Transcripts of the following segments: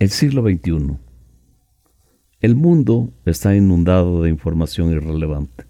El siglo XXI. El mundo está inundado de información irrelevante.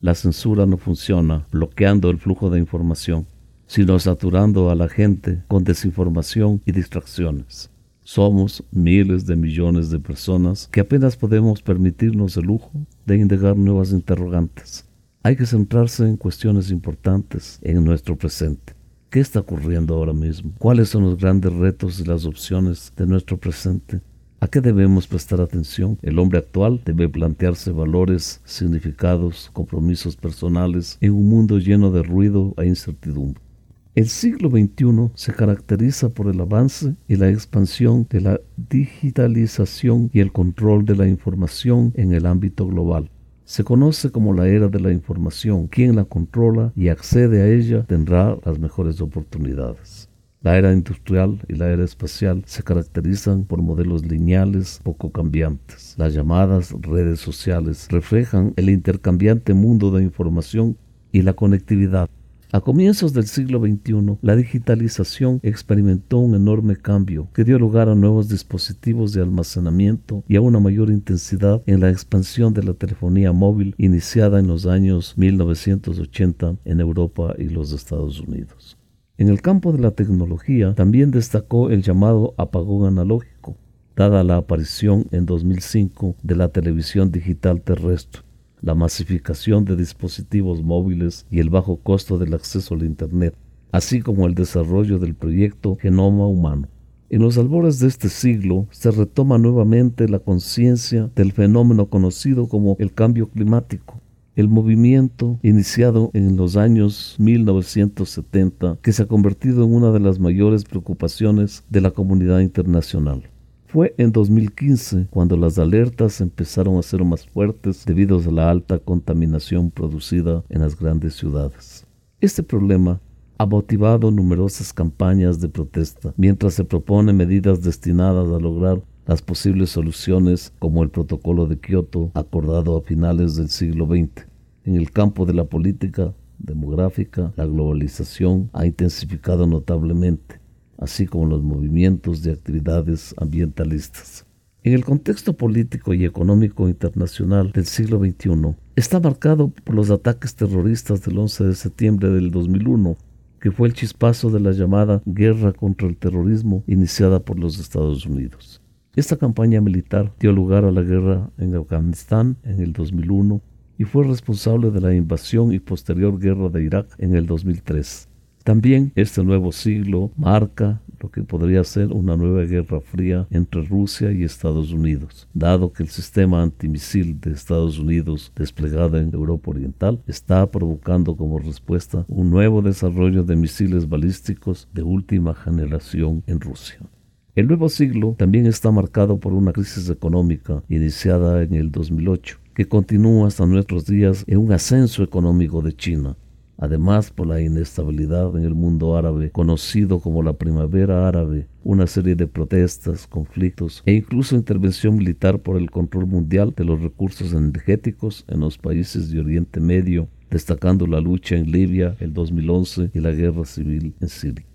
La censura no funciona bloqueando el flujo de información, sino saturando a la gente con desinformación y distracciones. Somos miles de millones de personas que apenas podemos permitirnos el lujo de indagar nuevas interrogantes. Hay que centrarse en cuestiones importantes en nuestro presente. ¿Qué está ocurriendo ahora mismo? ¿Cuáles son los grandes retos y las opciones de nuestro presente? ¿A qué debemos prestar atención? El hombre actual debe plantearse valores, significados, compromisos personales en un mundo lleno de ruido e incertidumbre. El siglo XXI se caracteriza por el avance y la expansión de la digitalización y el control de la información en el ámbito global. Se conoce como la era de la información. Quien la controla y accede a ella tendrá las mejores oportunidades. La era industrial y la era espacial se caracterizan por modelos lineales poco cambiantes. Las llamadas redes sociales reflejan el intercambiante mundo de información y la conectividad a comienzos del siglo XXI, la digitalización experimentó un enorme cambio que dio lugar a nuevos dispositivos de almacenamiento y a una mayor intensidad en la expansión de la telefonía móvil iniciada en los años 1980 en Europa y los Estados Unidos. En el campo de la tecnología también destacó el llamado apagón analógico, dada la aparición en 2005 de la televisión digital terrestre la masificación de dispositivos móviles y el bajo costo del acceso al Internet, así como el desarrollo del proyecto Genoma Humano. En los albores de este siglo se retoma nuevamente la conciencia del fenómeno conocido como el cambio climático, el movimiento iniciado en los años 1970 que se ha convertido en una de las mayores preocupaciones de la comunidad internacional. Fue en 2015 cuando las alertas empezaron a ser más fuertes debido a la alta contaminación producida en las grandes ciudades. Este problema ha motivado numerosas campañas de protesta, mientras se proponen medidas destinadas a lograr las posibles soluciones como el protocolo de Kioto acordado a finales del siglo XX. En el campo de la política demográfica, la globalización ha intensificado notablemente así como los movimientos de actividades ambientalistas. En el contexto político y económico internacional del siglo XXI, está marcado por los ataques terroristas del 11 de septiembre del 2001, que fue el chispazo de la llamada guerra contra el terrorismo iniciada por los Estados Unidos. Esta campaña militar dio lugar a la guerra en Afganistán en el 2001 y fue responsable de la invasión y posterior guerra de Irak en el 2003. También este nuevo siglo marca lo que podría ser una nueva guerra fría entre Rusia y Estados Unidos, dado que el sistema antimisil de Estados Unidos desplegado en Europa Oriental está provocando como respuesta un nuevo desarrollo de misiles balísticos de última generación en Rusia. El nuevo siglo también está marcado por una crisis económica iniciada en el 2008 que continúa hasta nuestros días en un ascenso económico de China, Además, por la inestabilidad en el mundo árabe, conocido como la primavera árabe, una serie de protestas, conflictos e incluso intervención militar por el control mundial de los recursos energéticos en los países de Oriente Medio, destacando la lucha en Libia el 2011 y la guerra civil en Siria.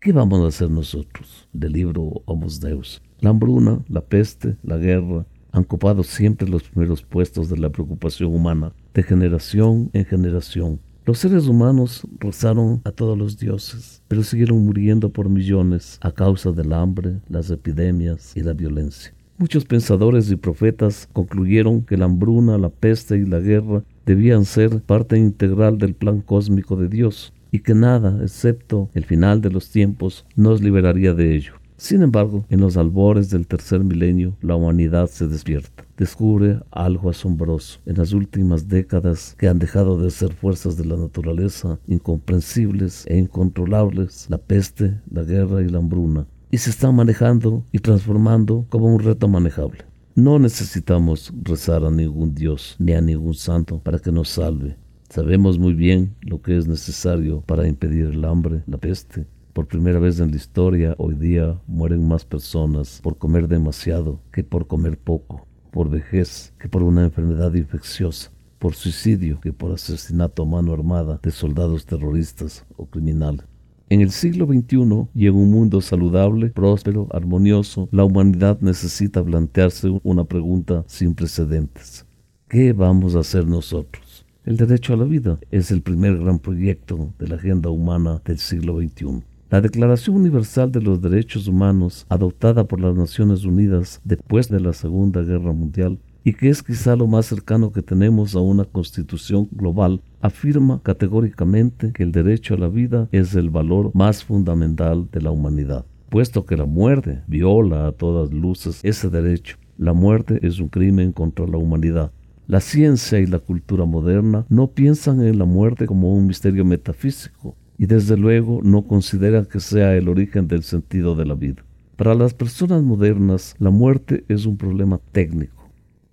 ¿Qué vamos a hacer nosotros? Del libro Homos Deus. La hambruna, la peste, la guerra, han copado siempre los primeros puestos de la preocupación humana, de generación en generación, los seres humanos rezaron a todos los dioses, pero siguieron muriendo por millones a causa del hambre, las epidemias y la violencia. Muchos pensadores y profetas concluyeron que la hambruna, la peste y la guerra debían ser parte integral del plan cósmico de Dios y que nada, excepto el final de los tiempos, nos liberaría de ello. Sin embargo, en los albores del tercer milenio, la humanidad se despierta descubre algo asombroso en las últimas décadas que han dejado de ser fuerzas de la naturaleza incomprensibles e incontrolables, la peste, la guerra y la hambruna, y se están manejando y transformando como un reto manejable. No necesitamos rezar a ningún Dios ni a ningún santo para que nos salve. Sabemos muy bien lo que es necesario para impedir el hambre, la peste, por primera vez en la historia, hoy día mueren más personas por comer demasiado que por comer poco por vejez que por una enfermedad infecciosa, por suicidio que por asesinato a mano armada de soldados terroristas o criminales. En el siglo XXI y en un mundo saludable, próspero, armonioso, la humanidad necesita plantearse una pregunta sin precedentes. ¿Qué vamos a hacer nosotros? El derecho a la vida es el primer gran proyecto de la agenda humana del siglo XXI. La Declaración Universal de los Derechos Humanos, adoptada por las Naciones Unidas después de la Segunda Guerra Mundial, y que es quizá lo más cercano que tenemos a una constitución global, afirma categóricamente que el derecho a la vida es el valor más fundamental de la humanidad. Puesto que la muerte viola a todas luces ese derecho, la muerte es un crimen contra la humanidad. La ciencia y la cultura moderna no piensan en la muerte como un misterio metafísico y desde luego no consideran que sea el origen del sentido de la vida. Para las personas modernas, la muerte es un problema técnico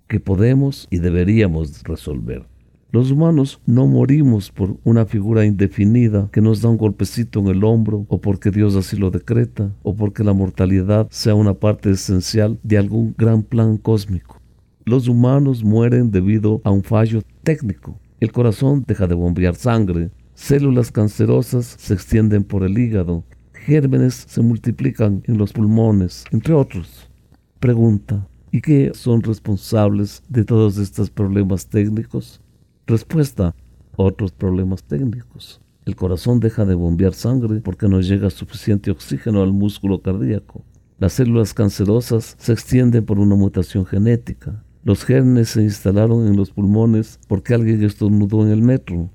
que podemos y deberíamos resolver. Los humanos no morimos por una figura indefinida que nos da un golpecito en el hombro o porque Dios así lo decreta o porque la mortalidad sea una parte esencial de algún gran plan cósmico. Los humanos mueren debido a un fallo técnico. El corazón deja de bombear sangre, células cancerosas se extienden por el hígado, gérmenes se multiplican en los pulmones, entre otros. Pregunta, ¿Y qué son responsables de todos estos problemas técnicos? Respuesta, otros problemas técnicos. El corazón deja de bombear sangre porque no llega suficiente oxígeno al músculo cardíaco. Las células cancerosas se extienden por una mutación genética. Los genes se instalaron en los pulmones porque alguien estornudó en el metro.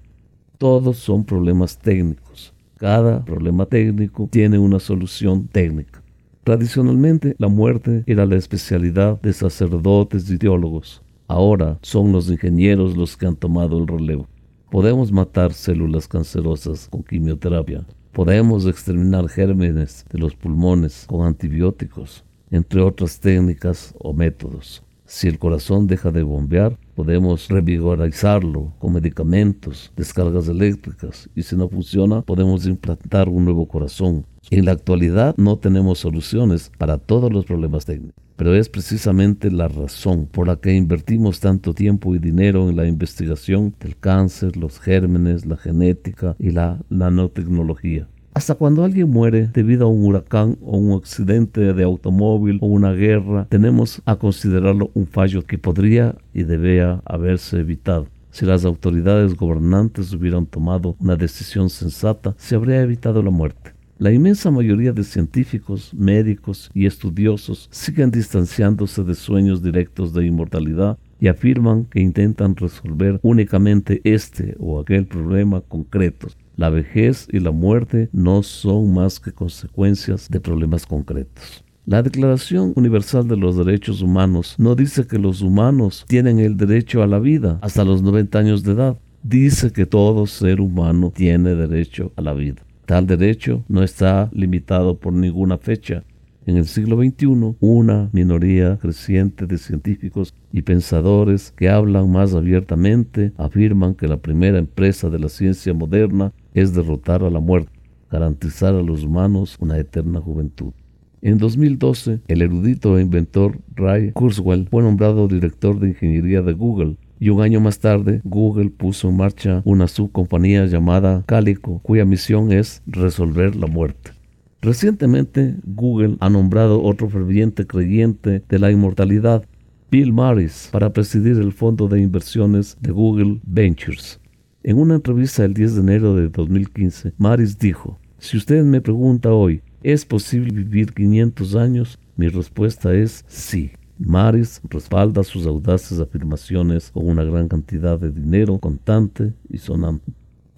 Todos son problemas técnicos. Cada problema técnico tiene una solución técnica. Tradicionalmente, la muerte era la especialidad de sacerdotes y teólogos. Ahora son los ingenieros los que han tomado el relevo. Podemos matar células cancerosas con quimioterapia. Podemos exterminar gérmenes de los pulmones con antibióticos, entre otras técnicas o métodos. Si el corazón deja de bombear, podemos revigorizarlo con medicamentos, descargas eléctricas y si no funciona, podemos implantar un nuevo corazón. En la actualidad no tenemos soluciones para todos los problemas técnicos, pero es precisamente la razón por la que invertimos tanto tiempo y dinero en la investigación del cáncer, los gérmenes, la genética y la nanotecnología. Hasta cuando alguien muere debido a un huracán o un accidente de automóvil o una guerra, tenemos a considerarlo un fallo que podría y debía haberse evitado. Si las autoridades gobernantes hubieran tomado una decisión sensata, se habría evitado la muerte. La inmensa mayoría de científicos, médicos y estudiosos siguen distanciándose de sueños directos de inmortalidad y afirman que intentan resolver únicamente este o aquel problema concretos la vejez y la muerte no son más que consecuencias de problemas concretos. La Declaración Universal de los Derechos Humanos no dice que los humanos tienen el derecho a la vida hasta los 90 años de edad. Dice que todo ser humano tiene derecho a la vida. Tal derecho no está limitado por ninguna fecha, en el siglo XXI, una minoría creciente de científicos y pensadores que hablan más abiertamente afirman que la primera empresa de la ciencia moderna es derrotar a la muerte, garantizar a los humanos una eterna juventud. En 2012, el erudito e inventor Ray Kurzweil fue nombrado director de ingeniería de Google y un año más tarde Google puso en marcha una subcompañía llamada Calico, cuya misión es resolver la muerte. Recientemente, Google ha nombrado otro ferviente creyente de la inmortalidad, Bill Maris, para presidir el fondo de inversiones de Google Ventures. En una entrevista el 10 de enero de 2015, Maris dijo, si usted me pregunta hoy, ¿es posible vivir 500 años? Mi respuesta es sí. Maris respalda sus audaces afirmaciones con una gran cantidad de dinero contante y sonante.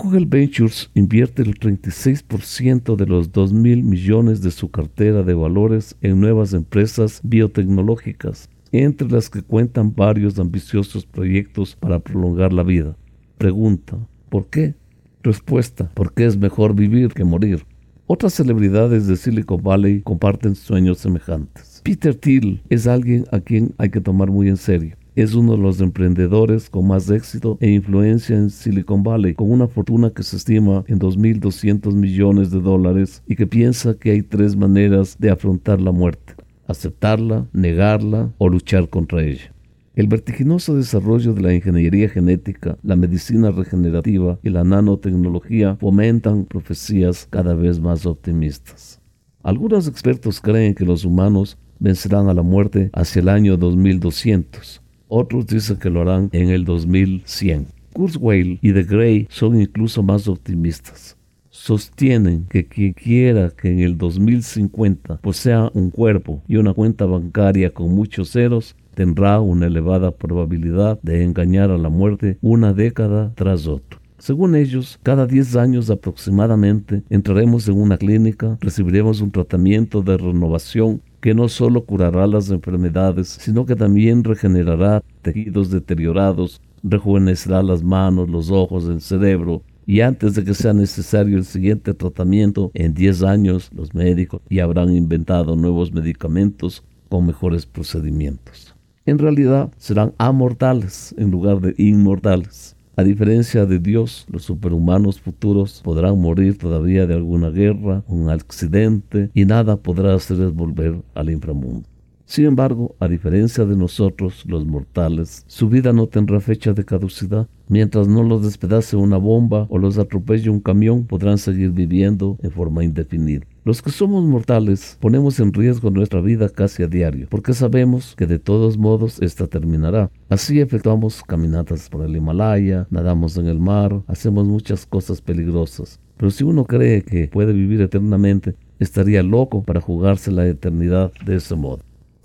Google Ventures invierte el 36% de los 2 mil millones de su cartera de valores en nuevas empresas biotecnológicas, entre las que cuentan varios ambiciosos proyectos para prolongar la vida. Pregunta, ¿por qué? Respuesta, porque es mejor vivir que morir. Otras celebridades de Silicon Valley comparten sueños semejantes. Peter Thiel es alguien a quien hay que tomar muy en serio es uno de los emprendedores con más éxito e influencia en Silicon Valley, con una fortuna que se estima en 2.200 millones de dólares y que piensa que hay tres maneras de afrontar la muerte, aceptarla, negarla o luchar contra ella. El vertiginoso desarrollo de la ingeniería genética, la medicina regenerativa y la nanotecnología fomentan profecías cada vez más optimistas. Algunos expertos creen que los humanos vencerán a la muerte hacia el año 2200. Otros dicen que lo harán en el 2100. Kurzweil y de Grey son incluso más optimistas. Sostienen que quien quiera que en el 2050 posea un cuerpo y una cuenta bancaria con muchos ceros tendrá una elevada probabilidad de engañar a la muerte una década tras otra. Según ellos, cada 10 años aproximadamente entraremos en una clínica, recibiremos un tratamiento de renovación que no solo curará las enfermedades, sino que también regenerará tejidos deteriorados, rejuvenecerá las manos, los ojos, el cerebro, y antes de que sea necesario el siguiente tratamiento, en 10 años los médicos ya habrán inventado nuevos medicamentos con mejores procedimientos en realidad serán amortales en lugar de inmortales. A diferencia de Dios, los superhumanos futuros podrán morir todavía de alguna guerra, un accidente, y nada podrá hacerles volver al inframundo. Sin embargo, a diferencia de nosotros, los mortales, su vida no tendrá fecha de caducidad. Mientras no los despedace una bomba o los atropelle un camión, podrán seguir viviendo en forma indefinida. Los que somos mortales ponemos en riesgo nuestra vida casi a diario, porque sabemos que de todos modos esta terminará. Así efectuamos caminatas por el Himalaya, nadamos en el mar, hacemos muchas cosas peligrosas. Pero si uno cree que puede vivir eternamente, estaría loco para jugarse la eternidad de ese modo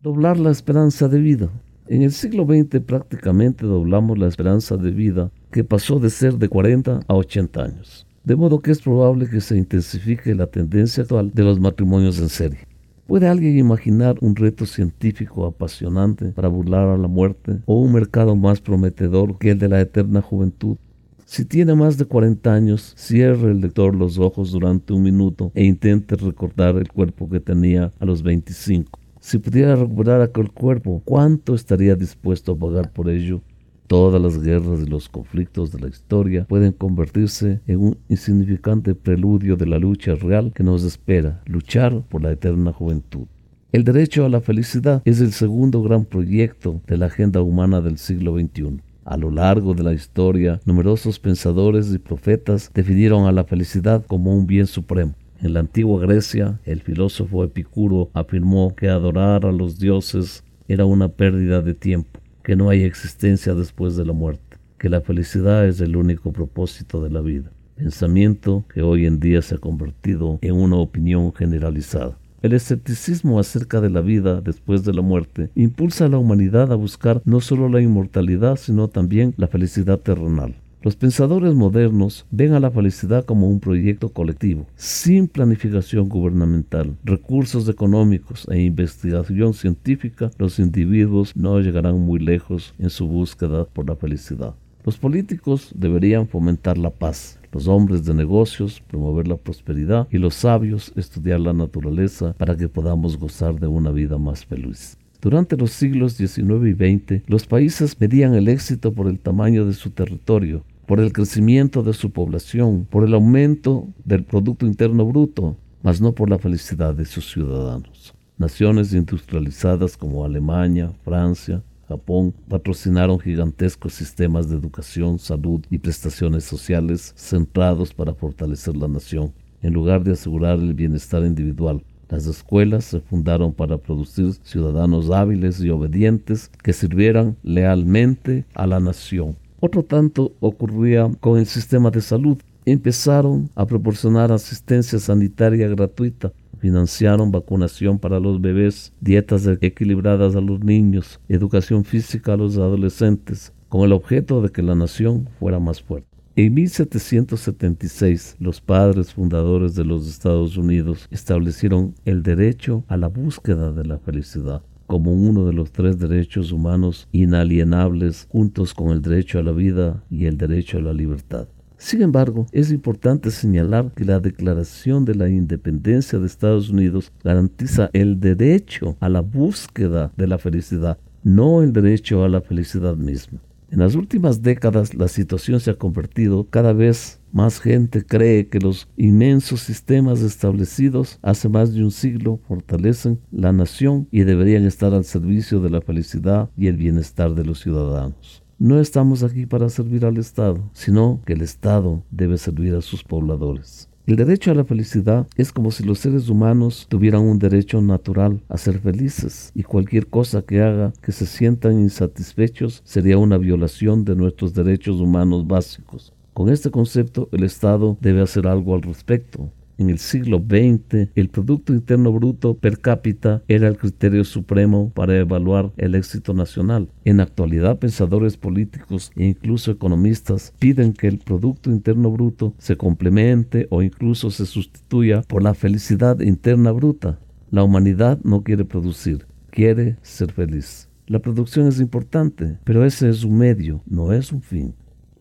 doblar la esperanza de vida. En el siglo XX prácticamente doblamos la esperanza de vida que pasó de ser de 40 a 80 años. De modo que es probable que se intensifique la tendencia actual de los matrimonios en serie. ¿Puede alguien imaginar un reto científico apasionante para burlar a la muerte o un mercado más prometedor que el de la eterna juventud? Si tiene más de 40 años, cierre el lector los ojos durante un minuto e intente recordar el cuerpo que tenía a los 25. Si pudiera recuperar aquel cuerpo, ¿cuánto estaría dispuesto a pagar por ello? Todas las guerras y los conflictos de la historia pueden convertirse en un insignificante preludio de la lucha real que nos espera, luchar por la eterna juventud. El derecho a la felicidad es el segundo gran proyecto de la agenda humana del siglo XXI. A lo largo de la historia, numerosos pensadores y profetas definieron a la felicidad como un bien supremo. En la antigua Grecia, el filósofo Epicuro afirmó que adorar a los dioses era una pérdida de tiempo, que no hay existencia después de la muerte, que la felicidad es el único propósito de la vida, pensamiento que hoy en día se ha convertido en una opinión generalizada. El escepticismo acerca de la vida después de la muerte impulsa a la humanidad a buscar no solo la inmortalidad, sino también la felicidad terrenal. Los pensadores modernos ven a la felicidad como un proyecto colectivo, sin planificación gubernamental, recursos económicos e investigación científica, los individuos no llegarán muy lejos en su búsqueda por la felicidad. Los políticos deberían fomentar la paz, los hombres de negocios promover la prosperidad y los sabios estudiar la naturaleza para que podamos gozar de una vida más feliz. Durante los siglos XIX y XX, los países medían el éxito por el tamaño de su territorio, por el crecimiento de su población, por el aumento del Producto Interno Bruto, mas no por la felicidad de sus ciudadanos. Naciones industrializadas como Alemania, Francia, Japón patrocinaron gigantescos sistemas de educación, salud y prestaciones sociales centrados para fortalecer la nación, en lugar de asegurar el bienestar individual. Las escuelas se fundaron para producir ciudadanos hábiles y obedientes que sirvieran lealmente a la nación. Otro tanto ocurría con el sistema de salud. Empezaron a proporcionar asistencia sanitaria gratuita, financiaron vacunación para los bebés, dietas equilibradas a los niños, educación física a los adolescentes, con el objeto de que la nación fuera más fuerte. En 1776, los padres fundadores de los Estados Unidos establecieron el derecho a la búsqueda de la felicidad como uno de los tres derechos humanos inalienables juntos con el derecho a la vida y el derecho a la libertad. Sin embargo, es importante señalar que la Declaración de la Independencia de Estados Unidos garantiza el derecho a la búsqueda de la felicidad, no el derecho a la felicidad misma. En las últimas décadas la situación se ha convertido cada vez más gente cree que los inmensos sistemas establecidos hace más de un siglo fortalecen la nación y deberían estar al servicio de la felicidad y el bienestar de los ciudadanos. No estamos aquí para servir al Estado, sino que el Estado debe servir a sus pobladores. El derecho a la felicidad es como si los seres humanos tuvieran un derecho natural a ser felices y cualquier cosa que haga que se sientan insatisfechos sería una violación de nuestros derechos humanos básicos. Con este concepto, el Estado debe hacer algo al respecto. En el siglo XX, el Producto Interno Bruto per cápita era el criterio supremo para evaluar el éxito nacional. En actualidad, pensadores políticos e incluso economistas piden que el Producto Interno Bruto se complemente o incluso se sustituya por la felicidad interna bruta. La humanidad no quiere producir, quiere ser feliz. La producción es importante, pero ese es un medio, no es un fin.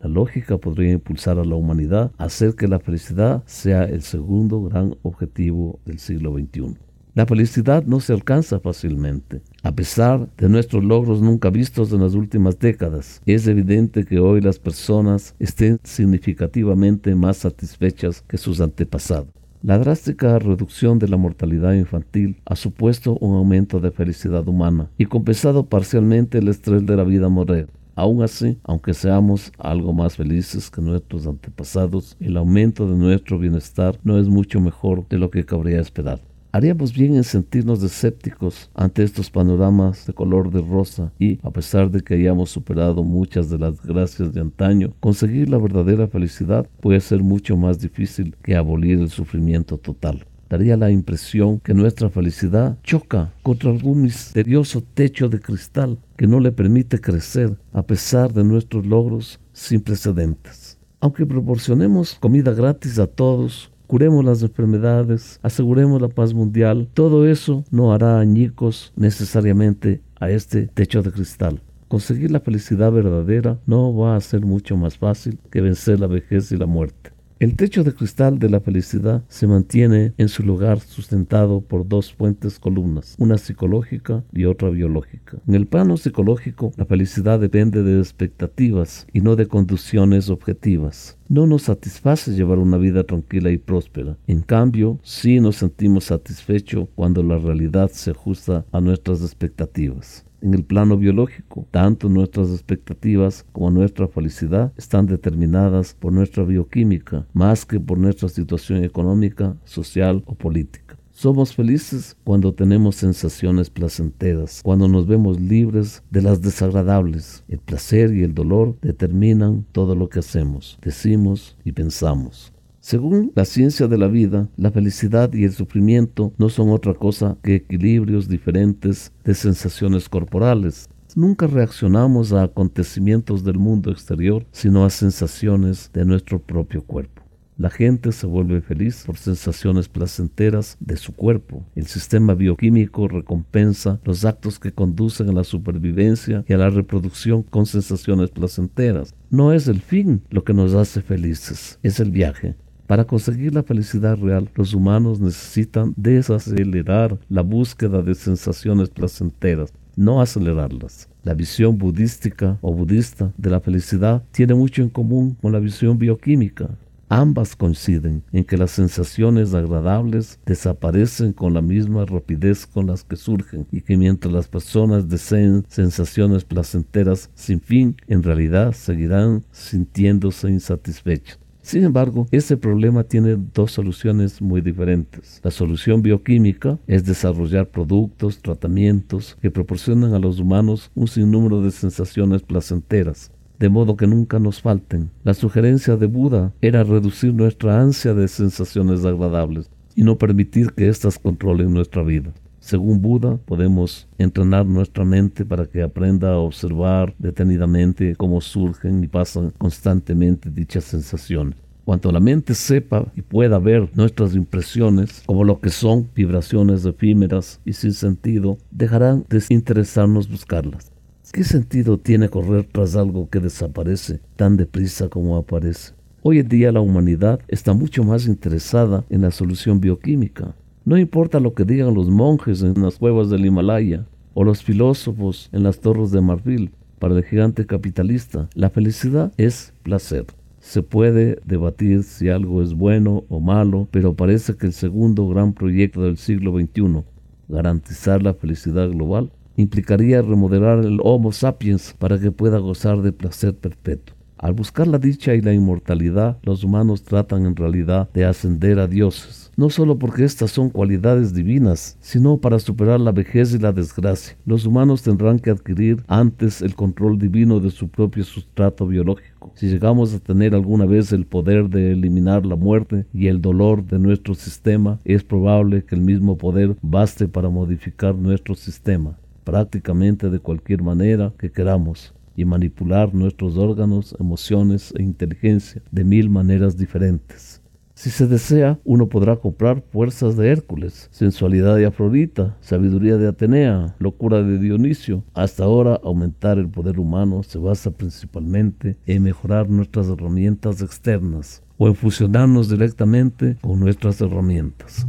La lógica podría impulsar a la humanidad a hacer que la felicidad sea el segundo gran objetivo del siglo XXI. La felicidad no se alcanza fácilmente. A pesar de nuestros logros nunca vistos en las últimas décadas, es evidente que hoy las personas estén significativamente más satisfechas que sus antepasados. La drástica reducción de la mortalidad infantil ha supuesto un aumento de felicidad humana y compensado parcialmente el estrés de la vida moderna. Aún así, aunque seamos algo más felices que nuestros antepasados, el aumento de nuestro bienestar no es mucho mejor de lo que cabría esperar. Haríamos bien en sentirnos escépticos ante estos panoramas de color de rosa y, a pesar de que hayamos superado muchas de las gracias de antaño, conseguir la verdadera felicidad puede ser mucho más difícil que abolir el sufrimiento total daría la impresión que nuestra felicidad choca contra algún misterioso techo de cristal que no le permite crecer a pesar de nuestros logros sin precedentes. Aunque proporcionemos comida gratis a todos, curemos las enfermedades, aseguremos la paz mundial, todo eso no hará añicos necesariamente a este techo de cristal. Conseguir la felicidad verdadera no va a ser mucho más fácil que vencer la vejez y la muerte. El techo de cristal de la felicidad se mantiene en su lugar sustentado por dos fuentes columnas, una psicológica y otra biológica. En el plano psicológico, la felicidad depende de expectativas y no de condiciones objetivas. No nos satisface llevar una vida tranquila y próspera. En cambio, sí nos sentimos satisfechos cuando la realidad se ajusta a nuestras expectativas en el plano biológico. Tanto nuestras expectativas como nuestra felicidad están determinadas por nuestra bioquímica, más que por nuestra situación económica, social o política. Somos felices cuando tenemos sensaciones placenteras, cuando nos vemos libres de las desagradables. El placer y el dolor determinan todo lo que hacemos, decimos y pensamos. Según la ciencia de la vida, la felicidad y el sufrimiento no son otra cosa que equilibrios diferentes de sensaciones corporales. Nunca reaccionamos a acontecimientos del mundo exterior, sino a sensaciones de nuestro propio cuerpo. La gente se vuelve feliz por sensaciones placenteras de su cuerpo. El sistema bioquímico recompensa los actos que conducen a la supervivencia y a la reproducción con sensaciones placenteras. No es el fin lo que nos hace felices, es el viaje. Para conseguir la felicidad real, los humanos necesitan desacelerar la búsqueda de sensaciones placenteras, no acelerarlas. La visión budística o budista de la felicidad tiene mucho en común con la visión bioquímica. Ambas coinciden en que las sensaciones agradables desaparecen con la misma rapidez con las que surgen y que mientras las personas deseen sensaciones placenteras sin fin, en realidad seguirán sintiéndose insatisfechos. Sin embargo, este problema tiene dos soluciones muy diferentes. La solución bioquímica es desarrollar productos, tratamientos que proporcionan a los humanos un sinnúmero de sensaciones placenteras, de modo que nunca nos falten. La sugerencia de Buda era reducir nuestra ansia de sensaciones agradables y no permitir que éstas controlen nuestra vida. Según Buda, podemos entrenar nuestra mente para que aprenda a observar detenidamente cómo surgen y pasan constantemente dichas sensaciones. Cuanto la mente sepa y pueda ver nuestras impresiones como lo que son vibraciones efímeras y sin sentido, dejarán de interesarnos buscarlas. ¿Qué sentido tiene correr tras algo que desaparece tan deprisa como aparece? Hoy en día la humanidad está mucho más interesada en la solución bioquímica no importa lo que digan los monjes en las cuevas del Himalaya o los filósofos en las torres de marfil, para el gigante capitalista, la felicidad es placer. Se puede debatir si algo es bueno o malo, pero parece que el segundo gran proyecto del siglo XXI, garantizar la felicidad global, implicaría remodelar el Homo sapiens para que pueda gozar de placer perpetuo. Al buscar la dicha y la inmortalidad, los humanos tratan en realidad de ascender a dioses, no solo porque estas son cualidades divinas, sino para superar la vejez y la desgracia. Los humanos tendrán que adquirir antes el control divino de su propio sustrato biológico. Si llegamos a tener alguna vez el poder de eliminar la muerte y el dolor de nuestro sistema, es probable que el mismo poder baste para modificar nuestro sistema prácticamente de cualquier manera que queramos y manipular nuestros órganos, emociones e inteligencia de mil maneras diferentes. Si se desea, uno podrá comprar fuerzas de Hércules, sensualidad de Afrodita, sabiduría de Atenea, locura de Dionisio. Hasta ahora, aumentar el poder humano se basa principalmente en mejorar nuestras herramientas externas o en fusionarnos directamente con nuestras herramientas.